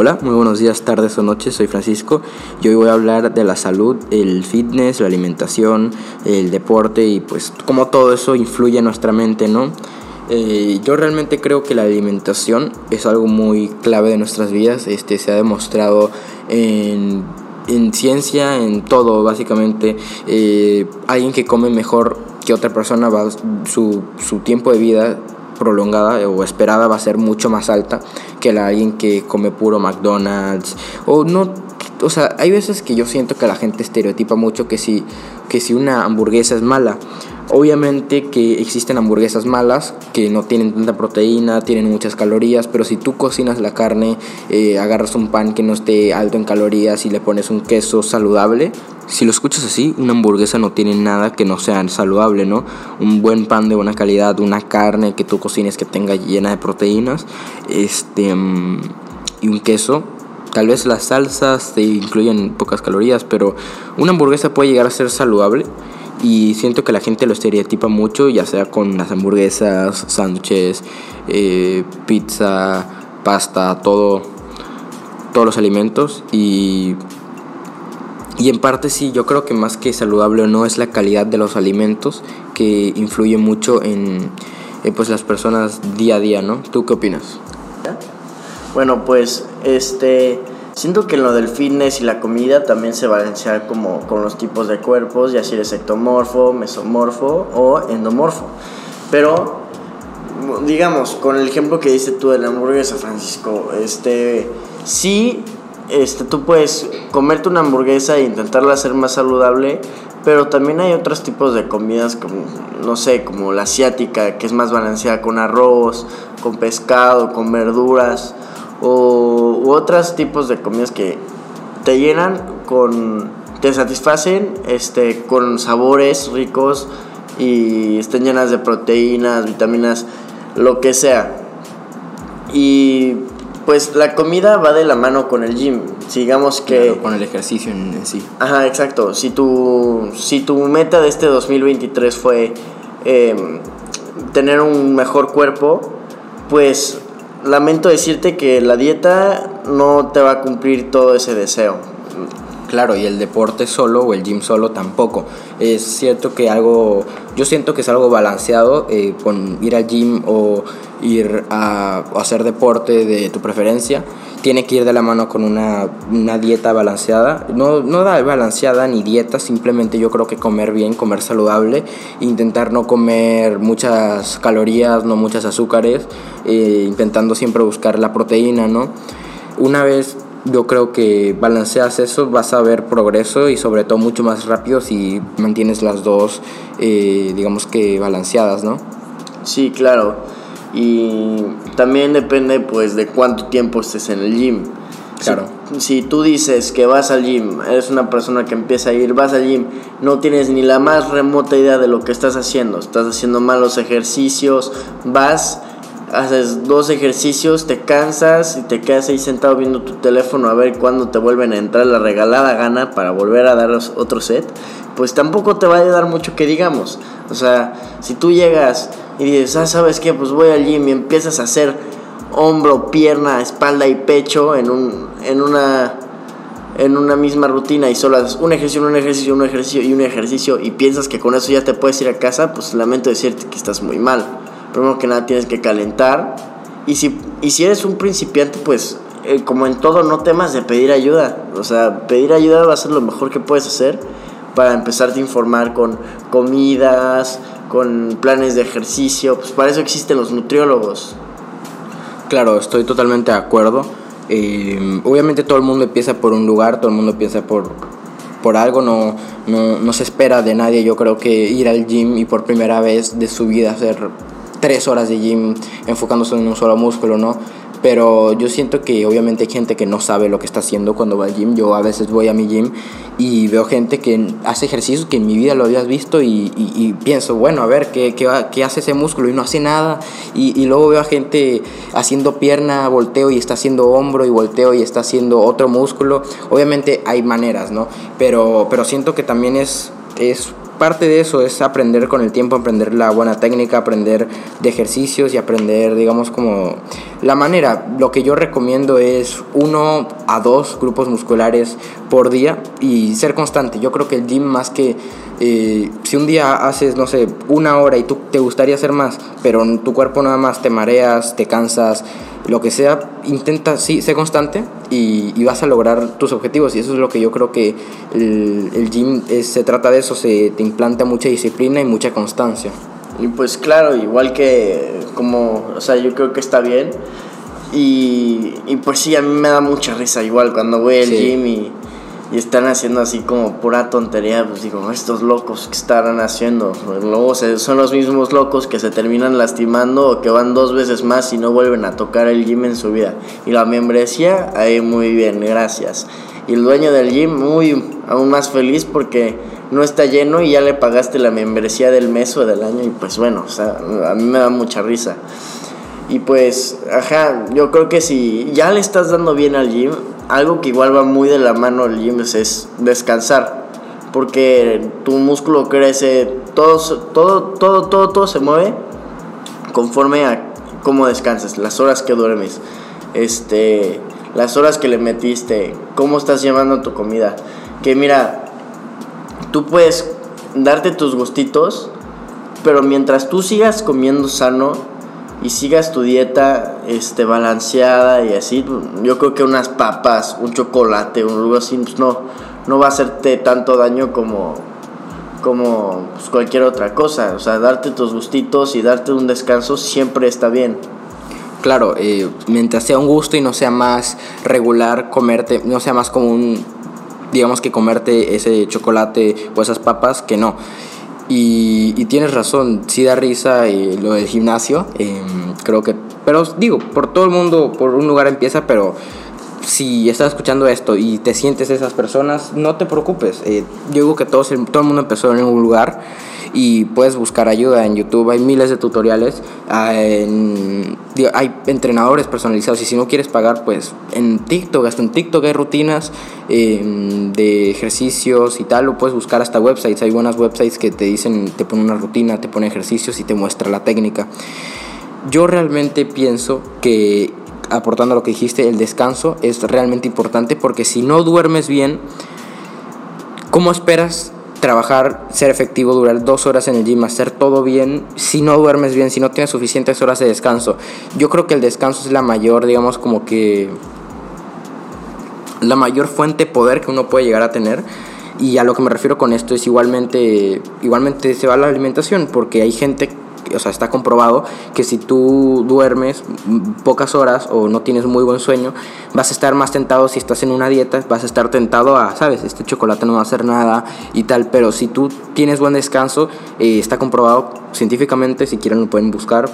Hola, muy buenos días, tardes o noches, soy Francisco y hoy voy a hablar de la salud, el fitness, la alimentación, el deporte y pues cómo todo eso influye en nuestra mente, ¿no? Eh, yo realmente creo que la alimentación es algo muy clave de nuestras vidas, este, se ha demostrado en, ciencia, en todo básicamente, eh, alguien que come mejor que otra persona va, su, su tiempo de vida prolongada o esperada va a ser mucho más alta que la alguien que come puro McDonald's o no o sea, hay veces que yo siento que la gente estereotipa mucho que si, que si una hamburguesa es mala. Obviamente que existen hamburguesas malas que no tienen tanta proteína, tienen muchas calorías, pero si tú cocinas la carne, eh, agarras un pan que no esté alto en calorías y le pones un queso saludable, si lo escuchas así, una hamburguesa no tiene nada que no sea saludable, ¿no? Un buen pan de buena calidad, una carne que tú cocines que tenga llena de proteínas, este, mm, y un queso. Tal vez las salsas te incluyen pocas calorías, pero una hamburguesa puede llegar a ser saludable y siento que la gente lo estereotipa mucho, ya sea con las hamburguesas, sándwiches, eh, pizza, pasta, todo, todos los alimentos y y en parte sí, yo creo que más que saludable o no es la calidad de los alimentos que influye mucho en, pues las personas día a día, ¿no? ¿Tú qué opinas? Bueno, pues este siento que lo del fitness y la comida también se balancea como con los tipos de cuerpos, ya si eres ectomorfo, mesomorfo o endomorfo. Pero digamos, con el ejemplo que dice tú de la hamburguesa, Francisco, este sí este, tú puedes comerte una hamburguesa e intentarla hacer más saludable, pero también hay otros tipos de comidas como, no sé, como la asiática, que es más balanceada con arroz, con pescado, con verduras, o u otros tipos de comidas que te llenan con, te satisfacen este, con sabores ricos y estén llenas de proteínas, vitaminas, lo que sea. Y pues la comida va de la mano con el gym. Sigamos que... con el ejercicio en, sí. Ajá, exacto. Si tu, si tu meta de este 2023 fue em, tener un mejor cuerpo, pues lamento decirte que la dieta no te va a cumplir todo ese deseo. Claro, y el deporte solo o el gym solo tampoco. Es cierto que algo, yo siento que es algo balanceado eh, con ir al gym o ir a, hacer deporte de tu preferencia. Tiene que ir de la mano con una, dieta balanceada. No, no da balanceada ni dieta, simplemente yo creo que comer bien, comer saludable, intentar no comer muchas calorías, no muchas azúcares, eh, intentando siempre buscar la proteína, ¿no? Una vez yo creo que balanceas eso, vas a ver progreso y sobre todo mucho más rápido si mantienes las dos, eh, digamos que balanceadas, ¿no? Sí, claro. Y también depende pues de cuánto tiempo estés en el gym. Claro. Si, si, tú dices que vas al gym, eres una persona que empieza a ir, vas al gym, no tienes ni la más remota idea de lo que estás haciendo, estás haciendo malos ejercicios, vas haces dos ejercicios, te cansas y te quedas ahí sentado viendo tu teléfono a ver cuándo te vuelven a entrar la regalada gana para volver a dar otro set, pues tampoco te va a ayudar mucho que digamos. O sea, si tú llegas y dices, ah, ¿sabes qué? Pues voy al gym y empiezas a hacer hombro, pierna, espalda y pecho en, un, en una en una misma rutina y solo haces un ejercicio, un ejercicio, un ejercicio y un ejercicio y piensas que con eso ya te puedes ir a casa, pues lamento decirte que estás muy mal primero que nada tienes que calentar. Y si, y si eres un principiante, pues eh, como en todo, no temas de pedir ayuda. O sea, pedir ayuda va a ser lo mejor que puedes hacer para empezarte a informar con comidas, con planes de ejercicio. Pues para eso existen los nutriólogos. Claro, estoy totalmente de acuerdo. Eh, obviamente todo el mundo empieza por un lugar, todo el mundo empieza por, por algo, no, no, no se espera de nadie. Yo creo que ir al gym y por primera vez de su vida hacer tres horas de gym enfocándose en un solo músculo, ¿no? Pero yo siento que obviamente hay gente que no sabe lo que está haciendo cuando va al gym. Yo a veces voy a mi gym y veo gente que hace ejercicios que en mi vida lo habías visto y, pienso, bueno, a ver, ¿qué, ¿qué, hace ese músculo? Y no hace nada. Y, y, luego veo a gente haciendo pierna, volteo y está haciendo hombro y volteo y está haciendo otro músculo. Obviamente hay maneras, ¿no? Pero, pero siento que también es, es parte de eso es aprender con el tiempo, aprender la buena técnica, aprender de ejercicios y aprender, digamos, como la manera. Lo que yo recomiendo es uno a dos grupos musculares por día y ser constante. Yo creo que el gym más que eh, si un día haces, no sé, una hora y tú te gustaría hacer más, pero tu cuerpo nada más te mareas, te cansas, lo que sea, intenta, sí, sé constante y, y, vas a lograr tus objetivos. Y eso es lo que yo creo que el, el gym se trata de eso, se te implanta mucha disciplina y mucha constancia. Y pues claro, igual que como, o sea, yo creo que está bien. Y, y pues sí, a mí me da mucha risa igual cuando voy al gym y y están haciendo así como pura tontería, pues digo, estos locos que estarán haciendo. Luego son los mismos locos que se terminan lastimando o que van dos veces más y no vuelven a tocar el gym en su vida. Y la membresía, ahí muy bien, gracias. Y el dueño del gym, muy aún más feliz porque no está lleno y ya le pagaste la membresía del mes o del año y pues bueno, o sea, a mí me da mucha risa. Y pues, ajá, yo creo que si ya le estás dando bien al gym, algo que igual va muy de la mano al gym es descansar. Porque tu músculo crece, todo, todo, todo, todo, todo se mueve conforme a cómo descansas, las horas que duermes, este, las horas que le metiste, cómo estás llevando tu comida. Que mira, tú puedes darte tus gustitos, pero mientras tú sigas comiendo sano, y sigas tu dieta este, balanceada y así, yo creo que unas papas, un chocolate, un algo así, pues no, no va a hacerte tanto daño como, como pues, cualquier otra cosa. O sea, darte tus gustitos y darte un descanso siempre está bien. Claro, eh, mientras sea un gusto y no sea más regular comerte, no sea más como un, digamos que comerte ese chocolate o esas papas, que no. Y, tienes razón, sí da risa eh, lo del gimnasio, em, creo que, pero digo, por todo el mundo, por un lugar empieza, pero si estás escuchando esto y te sientes esas personas, no te preocupes. Eh, yo digo que todo, todo el mundo empezó en un lugar y puedes buscar ayuda en YouTube. Hay miles de tutoriales, hay entrenadores personalizados y si no quieres pagar, pues en TikTok, hasta en TikTok hay rutinas em, de ejercicios y tal, lo puedes buscar hasta websites. Hay buenas websites que te dicen, te ponen una rutina, te ponen ejercicios y te muestra la técnica. Yo realmente pienso que aportando lo que dijiste, el descanso es realmente importante porque si no duermes bien, ¿cómo esperas trabajar, ser efectivo, durar dos horas en el gym, hacer todo bien, si no duermes bien, si no tienes suficientes horas de descanso. Yo creo que el descanso es la mayor, digamos, como que la mayor fuente de poder que uno puede llegar a tener. Y a lo que me refiero con esto es igualmente, igualmente se va la alimentación, porque hay gente o sea, está comprobado que si tú duermes pocas horas o no tienes muy buen sueño, vas a estar más tentado si estás en una dieta, vas a estar tentado a, sabes, este chocolate no va a hacer nada y tal, pero si tú tienes buen descanso, eh, está comprobado científicamente, si quieren lo pueden buscar,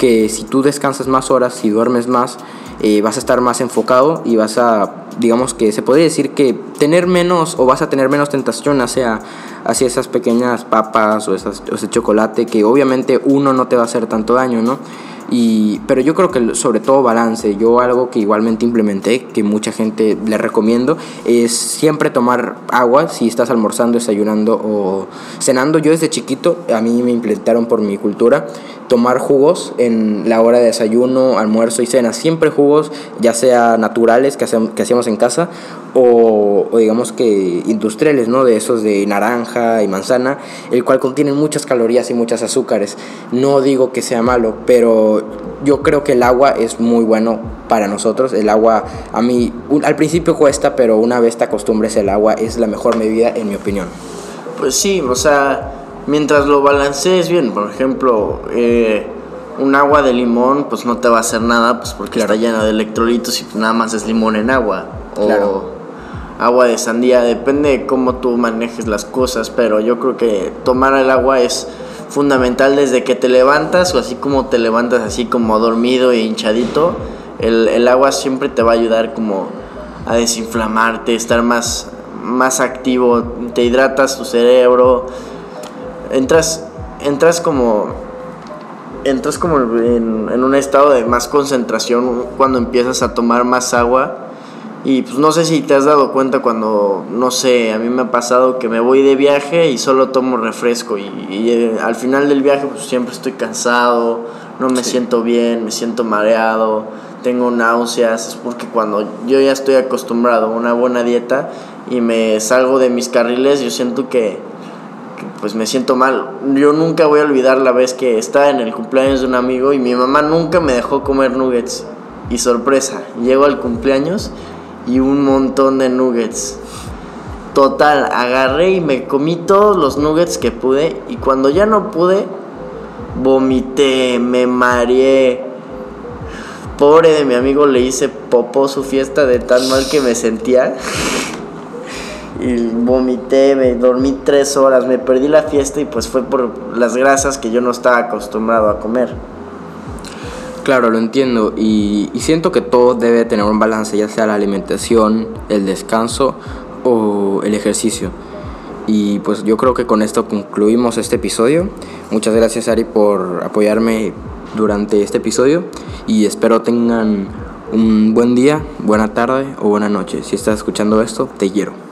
que si tú descansas más horas, y duermes más, eh, vas a estar más enfocado y vas a, digamos que se podría decir que tener menos o vas a tener menos tentación hacia, hacia esas pequeñas papas o, esas, o ese chocolate que obviamente uno no te va a hacer tanto daño, ¿no? Y, pero yo creo que sobre todo balance, yo algo que igualmente implementé, que mucha gente le recomiendo, es siempre tomar agua si estás almorzando, desayunando o cenando. Yo desde chiquito, a mí me implementaron por mi cultura, tomar jugos en la hora de desayuno, almuerzo y cena. Siempre jugos, ya sea naturales que, que hacíamos en casa o, o, digamos que industriales, ¿no? De esos de naranja y manzana, el cual contienen muchas calorías y muchas azúcares. No digo que sea malo, pero yo creo que el agua es muy bueno para nosotros. El agua a mí al principio cuesta, pero una vez te acostumbres el agua es la mejor medida en mi opinión. Pues sí, o sea, mientras lo balancees bien, por ejemplo, eh, un agua de limón pues no te va a hacer nada pues porque está llena de electrolitos y nada más es limón en agua. O agua de sandía, depende de cómo tú manejes las cosas, pero yo creo que tomar el agua es fundamental desde que te levantas o así como te levantas así como dormido e hinchadito, el, el agua siempre te va a ayudar como a desinflamarte, estar más, más activo, te hidratas tu cerebro, entras, entras como entras como en, en, un estado de más concentración cuando empiezas a tomar más agua. Y pues no sé si te has dado cuenta cuando, no sé, a mí me ha pasado que me voy de viaje y solo tomo refresco y, eh, al final del viaje pues siempre estoy cansado, no me siento bien, me siento mareado, tengo náuseas, es porque cuando yo ya estoy acostumbrado a una buena dieta y me salgo de mis carriles, yo siento que pues me siento mal. Yo nunca voy a olvidar la vez que estaba en el cumpleaños de un amigo y mi mamá nunca me dejó comer nuggets. Y sorpresa, llego al cumpleaños y un montón de nuggets. Total, agarré y me comí todos los nuggets que pude y cuando ya no pude, vomité, me mareé. Pobre de mi amigo le hice popó su fiesta de tan mal que me sentía. y vomité, me dormí tres horas, me perdí la fiesta y pues fue por las grasas que yo no estaba acostumbrado a comer. Claro, lo entiendo y, siento que todo debe tener un balance, ya sea la alimentación, el descanso o el ejercicio. Y pues yo creo que con esto concluimos este episodio. Muchas gracias Ari por apoyarme durante este episodio y espero tengan un buen día, buena tarde o buena noche. Si estás escuchando esto, te quiero.